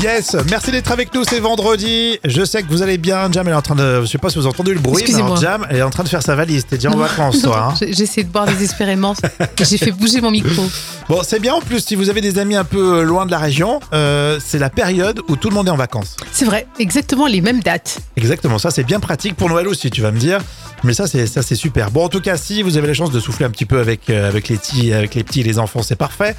Yes, merci d'être avec nous, c'est vendredi. Je sais que vous allez bien. Jam, elle est en train de. Je sais pas si vous avez entendu le bruit, mais Excusez-moi. alors, Jam, elle est en train de faire sa valise. T'es déjà en vacances, toi. hein. J'essaie de boire désespérément. J'ai fait bouger mon micro. Bon, c'est bien en plus, si vous avez des amis un peu euh, loin de la région, euh, c'est la période où tout le monde est en vacances. C'est vrai, exactement les mêmes dates. Exactement, ça c'est bien pratique pour Noël aussi, tu vas me dire. Mais ça c'est ça c'est super. Bon en tout cas si vous avez la chance de souffler un petit peu avec euh, avec les petits avec les petits et les enfants c'est parfait.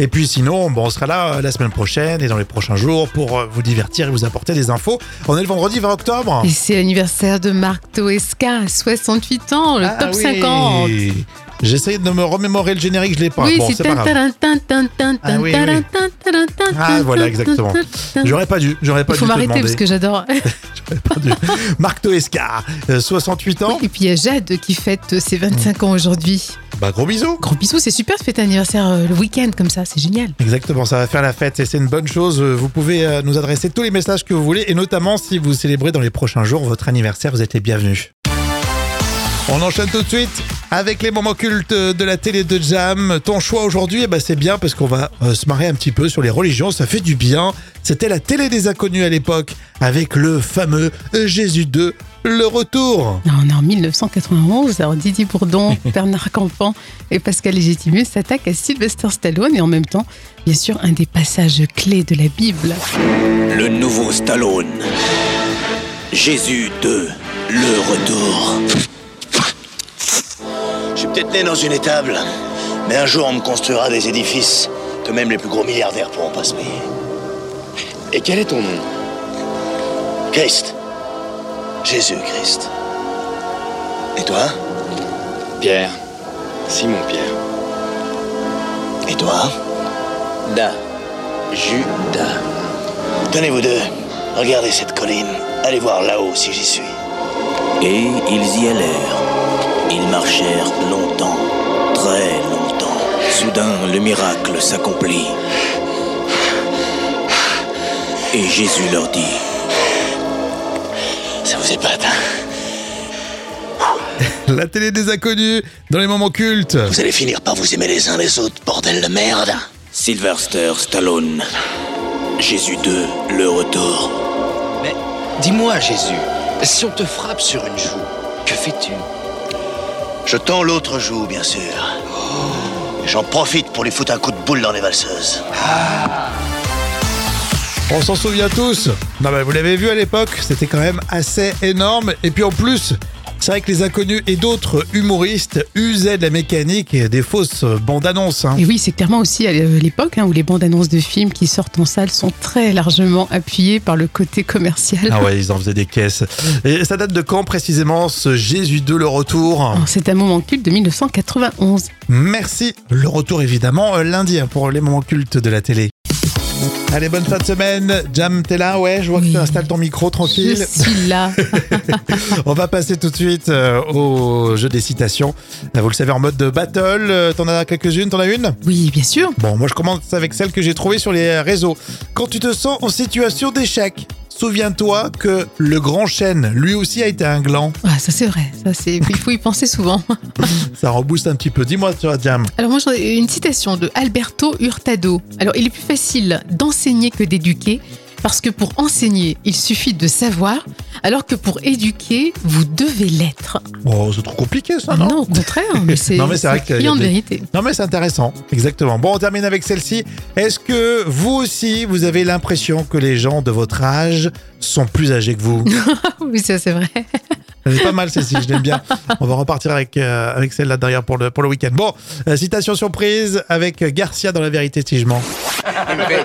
Et puis sinon bon on sera là euh, la semaine prochaine et dans les prochains jours pour euh, vous divertir et vous apporter des infos. On est le vendredi 20 octobre. Et c'est l'anniversaire de Marc Toesca, 68 ans, le Ah top oui. 50. J'essaye de me remémorer le générique, je l'ai pas. Oui, bon, c'est pas grave. Ah oui, oui. Ah, voilà, exactement. J'aurais pas dû, j'aurais pas Il faut m'arrêter parce que j'adore. Pas dû. Marc Toesca, euh, 68 ans. Et puis il y a Jade qui fête ses 25 ans aujourd'hui. Bah gros bisous. Gros bisous, c'est super de fêter l'anniversaire euh, le week-end comme ça, c'est génial. Exactement, ça va faire la fête et c'est une bonne chose. Vous pouvez euh, nous adresser tous les messages que vous voulez et notamment si vous célébrez dans les prochains jours votre anniversaire, vous êtes les bienvenus. On enchaîne tout de suite avec les moments cultes de la télé de Jam. Ton choix aujourd'hui, eh ben, c'est bien parce qu'on va euh, se marrer un petit peu sur les religions, ça fait du bien. C'était la télé des inconnus à l'époque avec le fameux Jésus 2, le retour. Non, on est en 1991, alors Didier Bourdon, Bernard Campan et Pascal Légitimus s'attaquent à Sylvester Stallone et en même temps, bien sûr, un des passages clés de la Bible. Le nouveau Stallone. Jésus 2, le retour. Peut-être né dans une étable, mais un jour on me construira des édifices que même les plus gros milliardaires pourront pas se payer. Et quel est ton nom? Christ. Jésus-Christ. Et toi? Pierre. Simon Pierre. Et toi? Da. Judas. Tenez vous deux, regardez cette colline. Allez voir là-haut si j'y suis. Et ils y allèrent. Ils marchèrent longtemps, très longtemps. Soudain, le miracle s'accomplit. Et Jésus leur dit Ça vous épate, hein La télé des inconnus dans les moments cultes. Vous allez finir par vous aimer les uns les autres, bordel de merde Sylvester Stallone. Jésus 2, le retour. Mais dis-moi, Jésus, si on te frappe sur une joue, que fais-tu? Je tends l'autre joue, bien sûr. J'en profite pour lui foutre un coup de boule dans les valseuses. On s'en souvient tous. Non, bah, vous l'avez vu à l'époque, c'était quand même assez énorme. Et puis en plus, c'est vrai que les inconnus et d'autres humoristes usaient de la mécanique et des fausses bandes annonces. hein. Et oui, c'est clairement aussi à l'époque hein, où les bandes annonces de films qui sortent en salle sont très largement appuyées par le côté commercial. Ah ouais, ils en faisaient des caisses. Et ça date de quand précisément ce Jésus de le retour? Alors, C'est un moment culte de 1991. Merci. Le retour évidemment euh, lundi hein, pour les moments cultes de la télé. Allez, bonne fin de semaine. Jam, t'es là? Ouais, je vois Oui. que tu installes ton micro Je tranquille. suis là. On va passer tout de suite euh, au jeu des citations. Euh, Vous le savez, en mode de battle. Euh, T'en as quelques-unes T'en as une? Oui, bien sûr. Bon, moi je commence avec celle que j'ai trouvée sur les réseaux. Quand tu te sens en situation d'échec, souviens-toi que le grand chêne, lui aussi, a été un gland. Ah, ça c'est vrai. Ça c'est. Il faut y penser souvent. Ça rebooste un petit peu. Dis-moi, toi, Jam. Alors moi j'ai une citation de Alberto Hurtado. Alors il est plus facile d'enseigner que d'éduquer parce que pour enseigner, il suffit de savoir, alors que pour éduquer, vous devez l'être. Oh, c'est trop compliqué ça, non, non au contraire, mais c'est de des- vérité. Non mais c'est intéressant, exactement. Bon, on termine avec celle-ci. Est-ce que vous aussi, vous avez l'impression que les gens de votre âge sont plus âgés que vous oui, ça c'est vrai. C'est pas mal celle-ci, je l'aime bien. On va repartir avec, euh, avec celle-là derrière pour le, pour le week-end. Bon, euh, citation surprise avec Garcia dans La Vérité si je mens.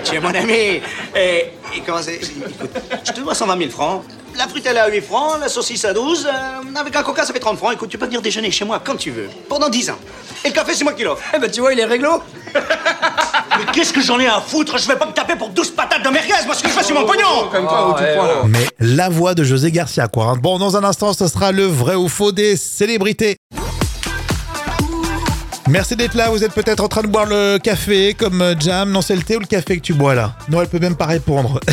Tu es mon ami. Et, et comment c'est Écoute, je te dois 120 000 francs. La frite, elle est à 8 francs, la saucisse à 12. euh, avec un coca, ça fait 30 francs. Écoute, tu peux venir déjeuner chez moi quand tu veux. Pendant 10 ans. Et le café, c'est moi qui l'offre. Eh ben tu vois, il est réglo. Mais qu'est-ce que j'en ai à foutre? Je vais pas me taper pour 12 patates de merguez. Moi, ce que je fais, c'est mon pognon. Comme toi, au tout point, là. Mais la voix de José Garcia, quoi. hein. Bon, dans un instant, ce sera le vrai ou faux des célébrités. Merci d'être là. Vous êtes peut-être en train de boire le café comme euh, Jam. Non, c'est le thé ou le café que tu bois là? Non, elle peut même pas répondre.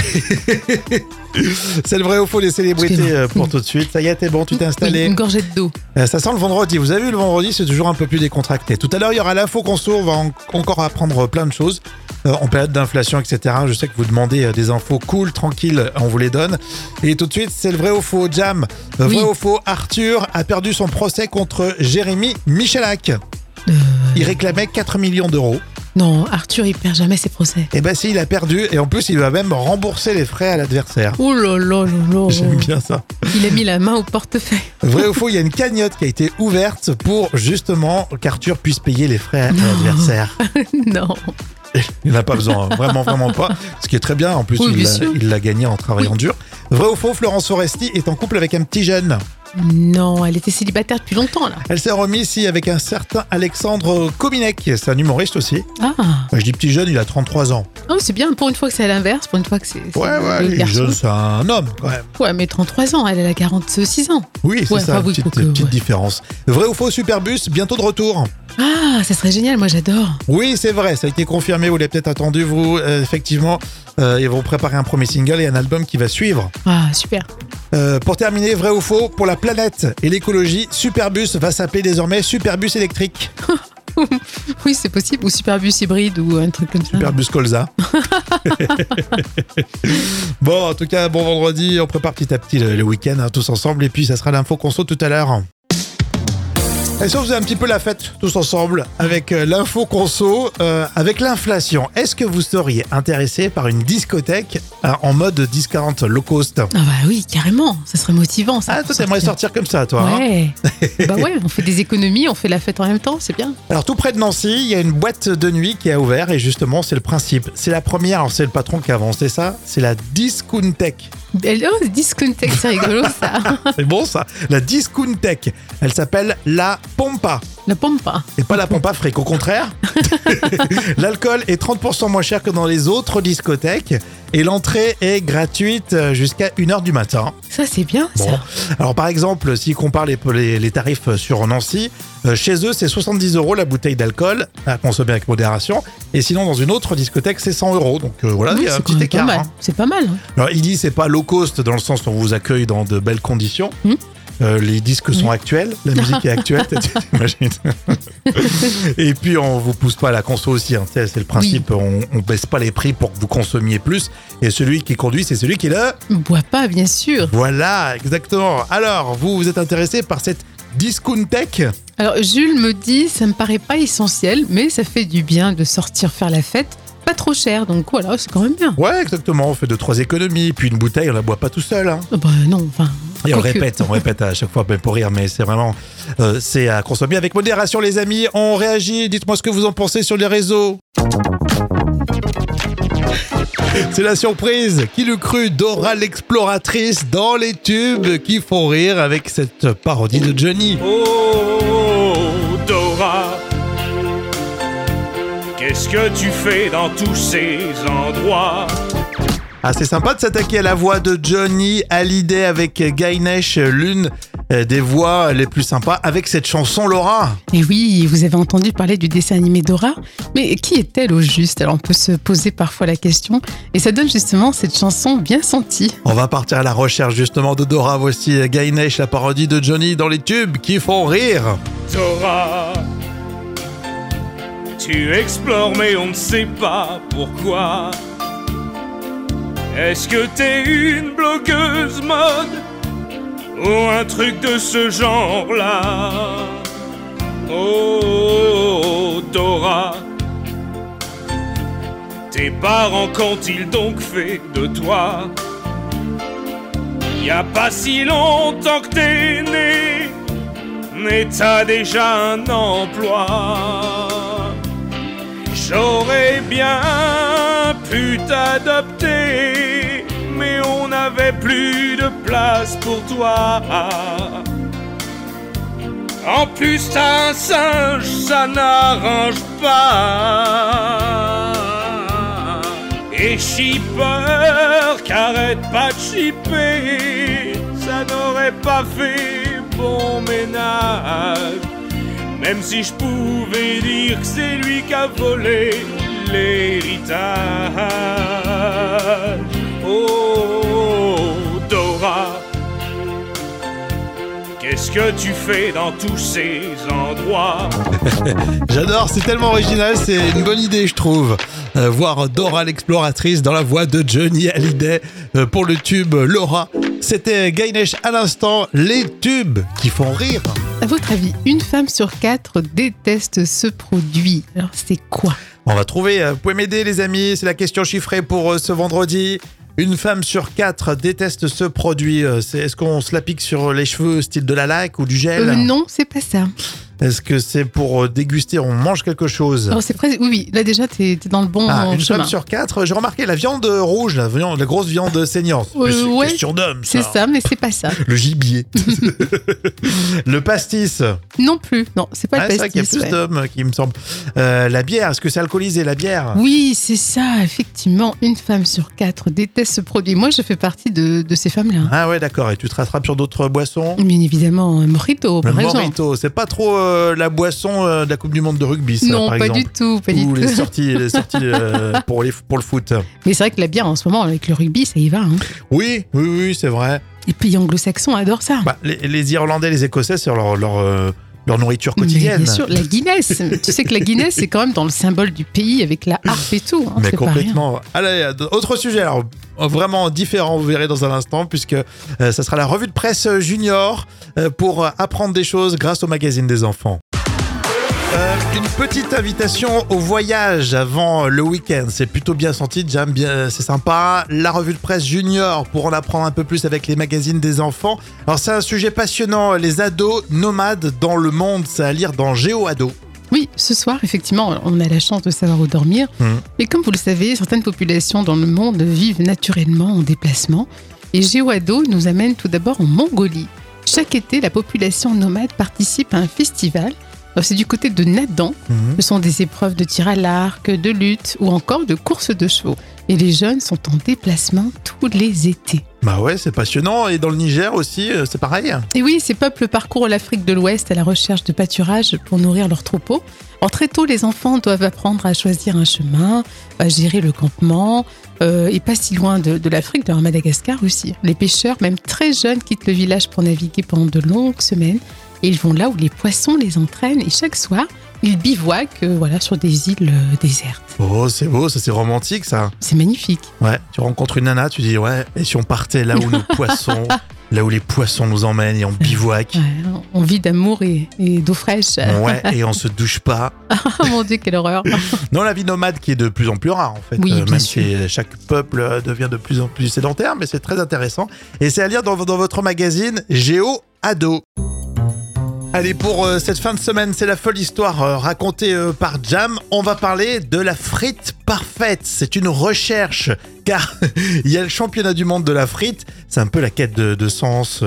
c'est le vrai ou faux des célébrités euh, pour tout de suite. Ça y est, t'es bon, tu t'es installé? une gorgée d'eau. Euh, Ça sent le vendredi. Vous avez vu, le vendredi, c'est toujours un peu plus décontracté. Tout à l'heure, il y aura l'info conso. On va en- encore apprendre plein de choses. En période d'inflation, etc. Je sais que vous demandez des infos cool, tranquilles, on vous les donne. Et tout de suite, c'est le vrai ou faux. Jam, vrai Oui. ou faux, Arthur a perdu son procès contre Jérémy Il réclamait 4 millions d'euros. Non, Arthur, il perd jamais ses procès. Et ben si, il a perdu. Et en plus, il va même rembourser les frais à l'adversaire. Oh là là là là. J'aime bien ça. Il a mis la main au portefeuille. Vrai ou faux, il y a une cagnotte qui a été ouverte pour justement qu'Arthur puisse payer les frais à l'adversaire. non. Il n'a pas besoin, hein. vraiment, vraiment pas. Ce qui est très bien, en plus, Oui, il bien l'a- sûr. il l'a gagné en travaillant dur. Vrai ou faux, Florence Foresti est en couple avec un petit jeune. Non, elle était célibataire depuis longtemps là. Elle s'est remise ici avec un certain Alexandre Kominek, c'est un humoriste aussi. Ah, je dis petit jeune, il a 33 ans. oh, c'est bien pour une fois que c'est à l'inverse, pour une fois que c'est. Ouais, ouais, il est jeune, c'est un homme quand même. Ouais, mais 33 ans, elle, elle a 46 ans. Oui, c'est Ouais, ça, enfin, oui, petite, petite ouais. différence. Vrai ou faux, Superbus, bientôt de retour. Ah, ça serait génial, moi j'adore. Oui, c'est vrai, ça a été confirmé, vous l'avez peut-être attendu, vous. Euh, effectivement, euh, ils vont préparer un premier single et un album qui va suivre. Ah, super. Euh, pour terminer, vrai ou faux, pour la planète et l'écologie, Superbus va s'appeler désormais Superbus électrique. Oui, c'est possible. Ou Superbus hybride ou un truc comme ça. Superbus Colza. bon, en tout cas, bon vendredi, on prépare petit à petit le, le week-end hein, tous ensemble et puis ça sera l'info conso tout à l'heure. Et si on faisait un petit peu la fête tous ensemble avec euh, l'info conso, euh, avec l'inflation, est-ce que vous seriez intéressé par une discothèque euh, en mode discount low cost? Ah bah oui, carrément. Ça serait motivant ça. Ah, toi, t'aimerais sortir comme ça, toi hein? Ouais. bah ouais, on fait des économies, on fait la fête en même temps, c'est bien. Alors tout près de Nancy, il y a une boîte de nuit qui a ouvert et justement c'est le principe. C'est la première, alors c'est le patron qui a avancé ça, c'est la Discountech. Oh, discothèque, c'est rigolo ça. C'est bon ça La Discountech. Elle s'appelle la Pompa. La pompa. Et pas la pompe à fric, au contraire. L'alcool est 30% moins cher que dans les autres discothèques et l'entrée est gratuite jusqu'à 1h du matin. Ça c'est bien Bon. ça. Alors par exemple, s'ils comparent les, les- les tarifs sur Nancy, euh, chez eux c'est 70 euros la bouteille d'alcool à consommer avec modération. Et sinon dans une autre discothèque c'est 100 euros. Donc euh, voilà, il y a un petit écart. mal. hein. C'est pas mal. hein. Alors il dit c'est pas low cost dans le sens où on vous accueille dans de belles conditions. Hmm. Euh, les disques sont actuels, la musique est actuelle, t'imagines Et puis on vous pousse pas à la conso aussi, hein, c'est le principe, on, on baisse pas les prix pour que vous consommiez plus. Et celui qui conduit, c'est celui qui est là. Bois pas, bien sûr. Voilà, exactement. Alors, vous, vous êtes intéressé par cette discountech? Alors Jules me dit, ça me paraît pas essentiel, mais ça fait du bien de sortir faire la fête. Pas trop cher, donc voilà, c'est quand même bien. Ouais, exactement. On fait deux, trois économies. Puis une bouteille, on la boit pas tout seul. hein. Ah Bah non, enfin. Et on répète, on répète à chaque fois même pour rire, mais c'est vraiment, euh, c'est à consommer avec modération, les amis. On réagit. Dites-moi ce que vous en pensez sur les réseaux. C'est la surprise. Qui l'eût cru Dora l'exploratrice dans les tubes qui font rire avec cette parodie de Johnny. Oh, qu'est-ce que tu fais dans tous ces endroits? Ah, c'est sympa de s'attaquer à la voix de Johnny Hallyday avec Ganesh, l'une euh, des voix les plus sympas avec cette chanson Laura. Et oui, vous avez entendu parler du dessin animé Dora, mais qui est-elle au juste? Alors on peut se poser parfois la question, et ça donne justement cette chanson bien sentie. On va partir à la recherche justement de Dora. Voici Ganesh, la parodie de Johnny dans les tubes qui font rire. Dora, tu explores mais on ne sait pas pourquoi. Est-ce que t'es une blogueuse mode ou un truc de ce genre-là? Oh, Dora, tes parents qu'ont-ils donc fait de toi Y a pas si longtemps que t'es né mais t'as déjà un emploi. J'aurais bien pu t'adopter, mais on n'avait plus de place pour toi. En plus, t'as un singe, ça n'arrange pas. Et shipper, qu'arrête pas de shipper, ça n'aurait pas fait bon ménage. Même si je pouvais dire que c'est lui qui a volé l'héritage. Oh, Dora, qu'est-ce que tu fais dans tous ces endroits? J'adore, c'est tellement original, c'est une bonne idée, je trouve. Euh, voir Dora l'exploratrice dans la voix de Johnny Hallyday euh, pour le tube Laura. C'était Ganesh à l'instant, les tubes qui font rire. À votre avis, une femme sur quatre déteste ce produit. Alors c'est quoi? On va trouver, euh, vous pouvez m'aider les amis, c'est la question chiffrée pour euh, ce vendredi. Une femme sur quatre déteste ce produit. Euh, Est-ce qu'on se la pique sur les cheveux style de la laque ou du gel? Euh, Non, c'est pas ça. Est-ce que c'est pour euh, déguster, on mange quelque chose? C'est presque. Oui, oui. Là déjà, t'es es dans le bon Ah, une chemin. femme sur quatre, j'ai remarqué la viande rouge, la, viande- la grosse viande saignante. Euh, c'est une ouais, question d'homme, C'est ça, mais c'est pas ça. Le gibier. le pastis. Non plus. Non, c'est pas Ah, le c'est vrai qu'il y a pastis. plus ouais. d'hommes qui me semble. Euh, la bière, est-ce que c'est alcoolisé la bière? Oui, c'est ça, effectivement. Une femme sur quatre déteste ce produit. Moi, je fais partie de, de ces femmes-là. Ah ouais, d'accord. Et tu te rattrapes sur d'autres boissons? Bien évidemment, un mojito, Le par exemple. mojito, c'est pas trop euh, la boisson euh, de la Coupe du Monde de rugby, ça, Non, par pas exemple. du tout, pas du Ou tout. les sorties, les sorties euh, pour, les, pour le foot. Mais c'est vrai que la bière en ce moment, avec le rugby, ça y va. hein. Oui, oui, oui, c'est vrai. Les pays anglo-saxons adorent ça. Bah, les, les Irlandais, les Écossais, c'est leur, leur, euh, leur nourriture Mais quotidienne. bien sûr, la Guinness. tu sais que la Guinness, c'est quand même dans le symbole du pays avec la harpe et tout. hein, Mais complètement. Allez, autre sujet, alors vraiment différent, vous verrez dans un instant, puisque euh, ça sera la revue de presse junior euh, pour euh, apprendre des choses grâce au magazine des enfants. Euh, une petite invitation au voyage avant le week-end. C'est plutôt bien senti, j'aime bien, c'est sympa. La revue de presse junior pour en apprendre un peu plus avec les magazines des enfants. Alors c'est un sujet passionnant, les ados nomades dans le monde, c'est à lire dans GeoAdo. Oui, ce soir, effectivement, on a la chance de savoir où dormir. Mais comme vous le savez, certaines populations dans le monde vivent naturellement en déplacement. Et GeoAdo nous amène tout d'abord en Mongolie. Chaque été, la population nomade participe à un festival. C'est du côté de Nadan. Mhm. Ce sont des épreuves de tir à l'arc, de lutte ou encore de course de chevaux. Et les jeunes sont en déplacement tous les étés. Bah ouais, c'est passionnant. Et dans le Niger aussi, euh, c'est pareil. Et oui, ces peuples parcourent l'Afrique de l'Ouest à la recherche de pâturage pour nourrir leurs troupeaux. Alors très tôt, les enfants doivent apprendre à choisir un chemin, à gérer le campement, euh, et pas si loin de, de l'Afrique, dans Madagascar aussi. Les pêcheurs, même très jeunes, quittent le village pour naviguer pendant de longues semaines. Et ils vont là où les poissons les entraînent. Et chaque soir, ils bivouaquent euh, voilà, sur des îles euh, désertes. Oh, c'est beau, ça c'est romantique ça. C'est magnifique. Ouais, tu rencontres une nana, tu dis ouais, et si on partait là où nos poissons, là où les poissons nous emmènent et on bivouac, Ouais, on vit d'amour et, et d'eau fraîche. ouais, et on se douche pas. Oh mon Dieu, quelle horreur. Non, la vie nomade qui est de plus en plus rare en fait, Oui, euh, bien même sûr. si chaque peuple devient de plus en plus sédentaire, mais c'est très intéressant. Et c'est à lire dans, dans votre magazine Géo Ado. Allez, pour euh, cette fin de semaine, c'est la folle histoire euh, racontée euh, par Jam. On va parler de la frite parfaite. C'est une recherche, car il y a le championnat du monde de la frite. C'est un peu la quête de, de sens,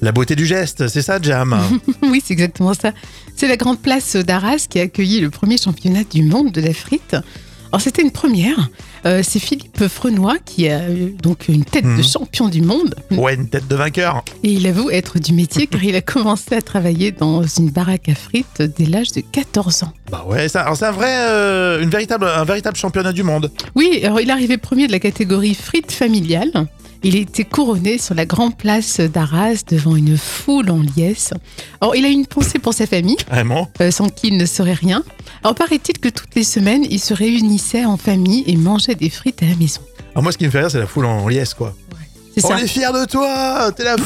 la beauté du geste. C'est ça, Jam Oui, c'est exactement ça. C'est la grande place d'Arras qui a accueilli le premier championnat du monde de la frite. Alors c'était une première. Euh, c'est Philippe Frenois qui a euh, donc une tête de champion du monde Ouais, une tête de vainqueur. et il avoue être du métier car il a commencé à travailler dans une baraque à frites dès l'âge de 14 ans. Bah ouais, c'est un vrai, euh, une véritable, un véritable championnat du monde. Oui, alors il est arrivé premier de la catégorie frites familiales. Il été couronné sur la grande place d'Arras devant une foule en liesse. Alors, il a une pensée pour sa famille, Vraiment? euh, sans qui il ne serait rien. Alors, paraît-il que toutes les semaines, ils se réunissaient en famille et mangeaient des frites à la maison. Alors moi, ce qui me fait rire, c'est la foule en liesse, quoi. C'est On ça. est fiers de toi T'es la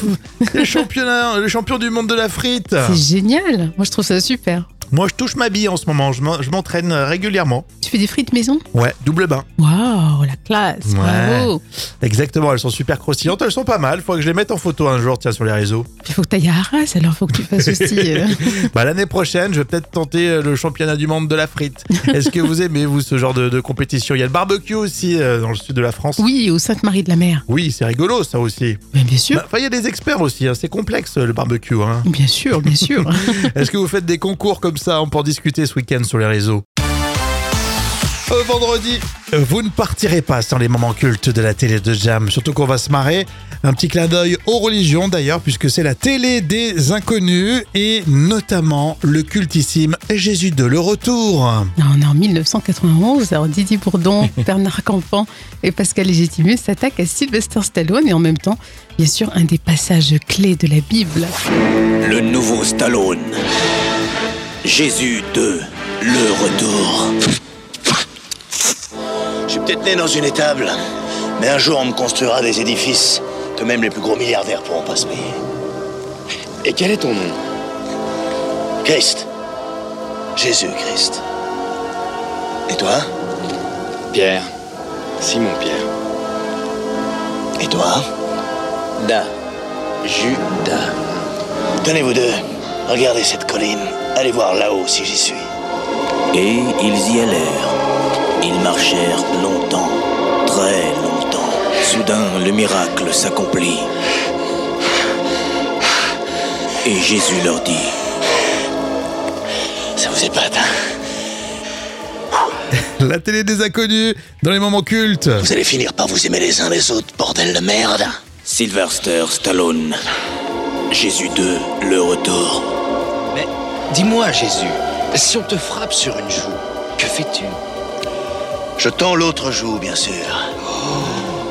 le, championnat, le champion du monde de la frite C'est génial. Moi, je trouve ça super. Moi, je touche ma bille en ce moment. Je m'en- je m'entraîne régulièrement. Tu fais des frites maison Ouais, double bain. Waouh, la classe. Ouais. Bravo. Exactement, elles sont super croustillantes. Elles sont pas mal. Faudrait que je les mette en photo un jour, tiens, sur les réseaux. Il faut que tu ailles à Arras, alors faut que tu fasses aussi. euh, Bah, l'année prochaine, je vais peut-être tenter euh, le championnat du monde de la frite. Est-ce que vous aimez, vous, ce genre de, de compétition? Il y a le barbecue aussi euh, dans le sud de la France. Oui, au Sainte-Marie de la Mer. Oui, c'est rigolo, ça aussi. Mais bien sûr. Bah, Enfin, il y a des experts aussi. hein. C'est complexe, le barbecue. Hein. Bien sûr, bien sûr. Est-ce que vous faites des concours comme ça On peut en discuter ce week-end sur les réseaux? Euh, vendredi, euh, vous ne partirez pas sans les moments cultes de la télé de Jam, surtout qu'on va se marrer. Un petit clin d'œil aux religions d'ailleurs, puisque c'est la télé des inconnus et notamment le cultissime Jésus de le retour. On est en 1991, alors Didier Bourdon, Bernard Campan et Pascal Légitimus s'attaquent à Sylvester Stallone et en même temps, bien sûr, un des passages clés de la Bible. Le nouveau Stallone. Jésus 2, le retour. Peut-être né dans une étable, mais un jour on me construira des édifices que même les plus gros milliardaires pourront pas se payer. Et quel est ton nom? Christ. Jésus-Christ. Et toi? Pierre. Simon Pierre. Et toi? Da. Judas. Tenez vous deux, regardez cette colline. Allez voir là-haut si j'y suis. Et ils y allèrent. Ils marchèrent longtemps, très longtemps. Soudain, le miracle s'accomplit. Et Jésus leur dit Ça vous épate, hein La télé des inconnus dans les moments cultes. Vous allez finir par vous aimer les uns les autres, bordel de merde Sylvester Stallone. Jésus 2, le retour. Mais dis-moi, Jésus, si on te frappe sur une joue, que fais-tu? Je tends l'autre joue, bien sûr.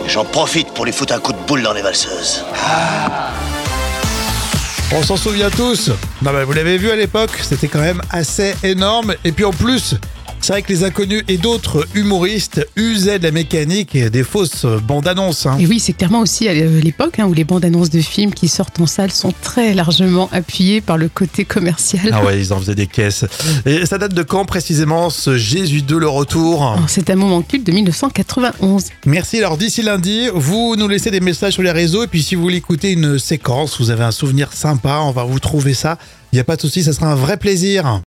J'en profite pour lui foutre un coup de boule dans les valseuses. On s'en souvient tous. Non, bah, vous l'avez vu à l'époque, c'était quand même assez énorme. Et puis en plus, c'est vrai que les inconnus et d'autres humoristes usaient de la mécanique et des fausses bandes annonces. hein. Et oui, c'est clairement aussi à l'époque hein, où les bandes annonces de films qui sortent en salle sont très largement appuyées par le côté commercial. Ah ouais, ils en faisaient des caisses. Et ça date de quand précisément ce Jésus de le retour? Alors, C'est un moment culte de 1991. Merci. Alors d'ici lundi, vous nous laissez des messages sur les réseaux et puis si vous voulez écouter une séquence, vous avez un souvenir sympa, on va vous trouver ça. Il n'y a pas de souci, ça sera un vrai plaisir.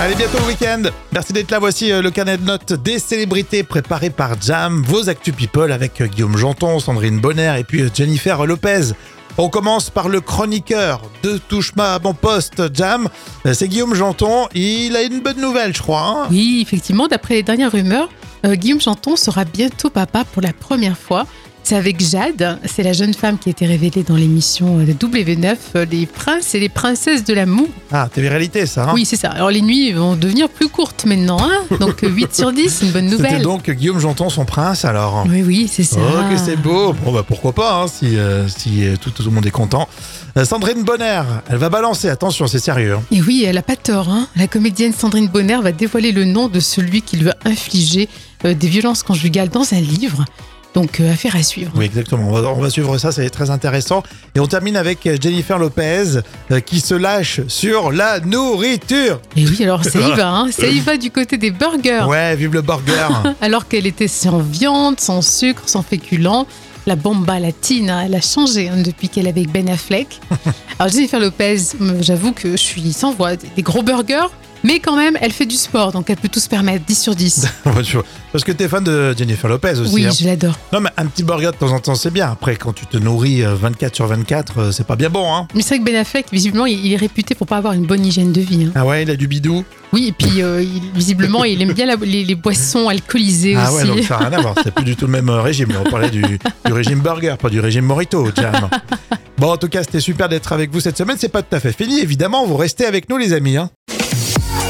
Allez, bientôt le week-end. Merci d'être là. Voici euh, le carnet de notes des célébrités préparé par Jam, vos Actu People avec euh, Guillaume Janton, Sandrine Bonner et puis euh, Jennifer Lopez. On commence par le chroniqueur de Touche-moi à mon poste, Jam. C'est Guillaume Janton. Il a une bonne nouvelle, je crois. hein. Oui, effectivement, d'après les dernières rumeurs, Guillaume Chanton sera bientôt papa pour la première fois. C'est avec Jade, c'est la jeune femme qui a été révélée dans l'émission euh, de W9, euh, Les princes et les princesses de l'amour. Ah, TV-réalité, ça. hein. Oui, c'est ça. Alors les nuits vont devenir plus courtes maintenant, hein donc euh, 8 sur 10, c'est une bonne C'était nouvelle. donc Guillaume Janton, son prince, alors. Oui, oui, c'est ça. Ok, c'est beau. Bon, bah pourquoi pas, hein, si, euh, si euh, tout, tout le monde est content. Euh, Sandrine Bonner, elle va balancer. Attention, c'est sérieux. hein. Et oui, elle a pas tort. Hein. La comédienne Sandrine Bonner va dévoiler le nom de celui qui lui a infligé euh, des violences conjugales dans un livre. Donc, euh, affaire à suivre. Oui, exactement. On va, on va suivre ça, c'est très intéressant. Et on termine avec Jennifer Lopez euh, qui se lâche sur la nourriture. Et oui, alors ça y va, hein. ça y va du côté des burgers. Ouais, vive le burger. Alors qu'elle était sans viande, sans sucre, sans féculents, la bomba latine, hein, elle a changé hein, depuis qu'elle est avec Ben Affleck. Alors Jennifer Lopez, euh, j'avoue que je suis sans voix, des gros burgers, mais quand même, elle fait du sport, donc elle peut tout se permettre, 10 sur 10. Parce que t'es fan de Jennifer Lopez aussi. Oui, hein. je l'adore. Non, mais un petit burger de temps en temps, c'est bien. Après, quand tu te nourris euh, 24 sur 24, euh, c'est pas bien bon, hein. Mais c'est vrai que Ben Affleck, visiblement, il est réputé pour pas avoir une bonne hygiène de vie. hein. Ah ouais, il a du bidou. Oui, et puis euh, il- visiblement, il aime bien la- les, les boissons alcoolisées Ah aussi. ouais, donc ça n'a rien à voir. C'est plus du tout le même euh, régime. On parlait du, du régime burger, pas du régime Morito, Jam. Bon, en tout cas, c'était super d'être avec vous cette semaine. C'est pas tout à fait fini, évidemment. Vous restez avec nous, les amis. hein.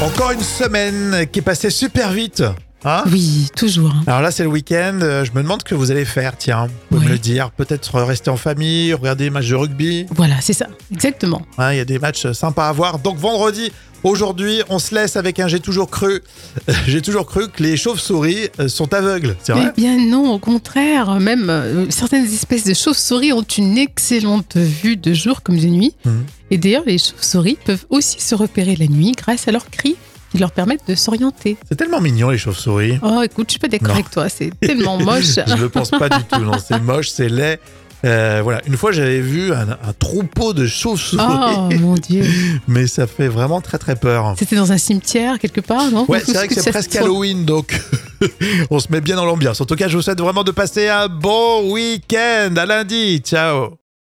Encore une semaine qui est passée super vite. Hein Oui, toujours. Alors là, c'est le week-end. Euh, Je me demande ce que vous allez faire. Tiens, vous pouvez me le dire. Peut-être rester en famille, regarder des matchs de rugby. Voilà, c'est ça, exactement. Hein, Il y a des matchs sympas à voir. Donc vendredi, aujourd'hui, on se laisse avec un J'ai toujours cru. J'ai toujours cru que les chauves-souris euh, sont aveugles. C'est vrai Eh bien non, au contraire, même euh, certaines espèces de chauves-souris ont une excellente vue de jour comme de nuit. Mhm. Et d'ailleurs, les chauves-souris peuvent aussi se repérer la nuit grâce à leurs cris qui leur permettent de s'orienter. C'est tellement mignon, les chauves-souris. Oh, écoute, je suis pas d'accord avec toi, c'est tellement moche. Je ne pense pas du tout. Non, c'est moche, c'est laid. Euh, voilà, une fois j'avais vu un, un troupeau de chauves-souris, Oh mon dieu. mais ça fait vraiment très très peur. C'était dans un cimetière quelque part, non? Ouais, c'est vrai que c'est presque Halloween, donc on se met bien dans l'ambiance. En tout cas, je vous souhaite vraiment de passer un bon week-end. À lundi, ciao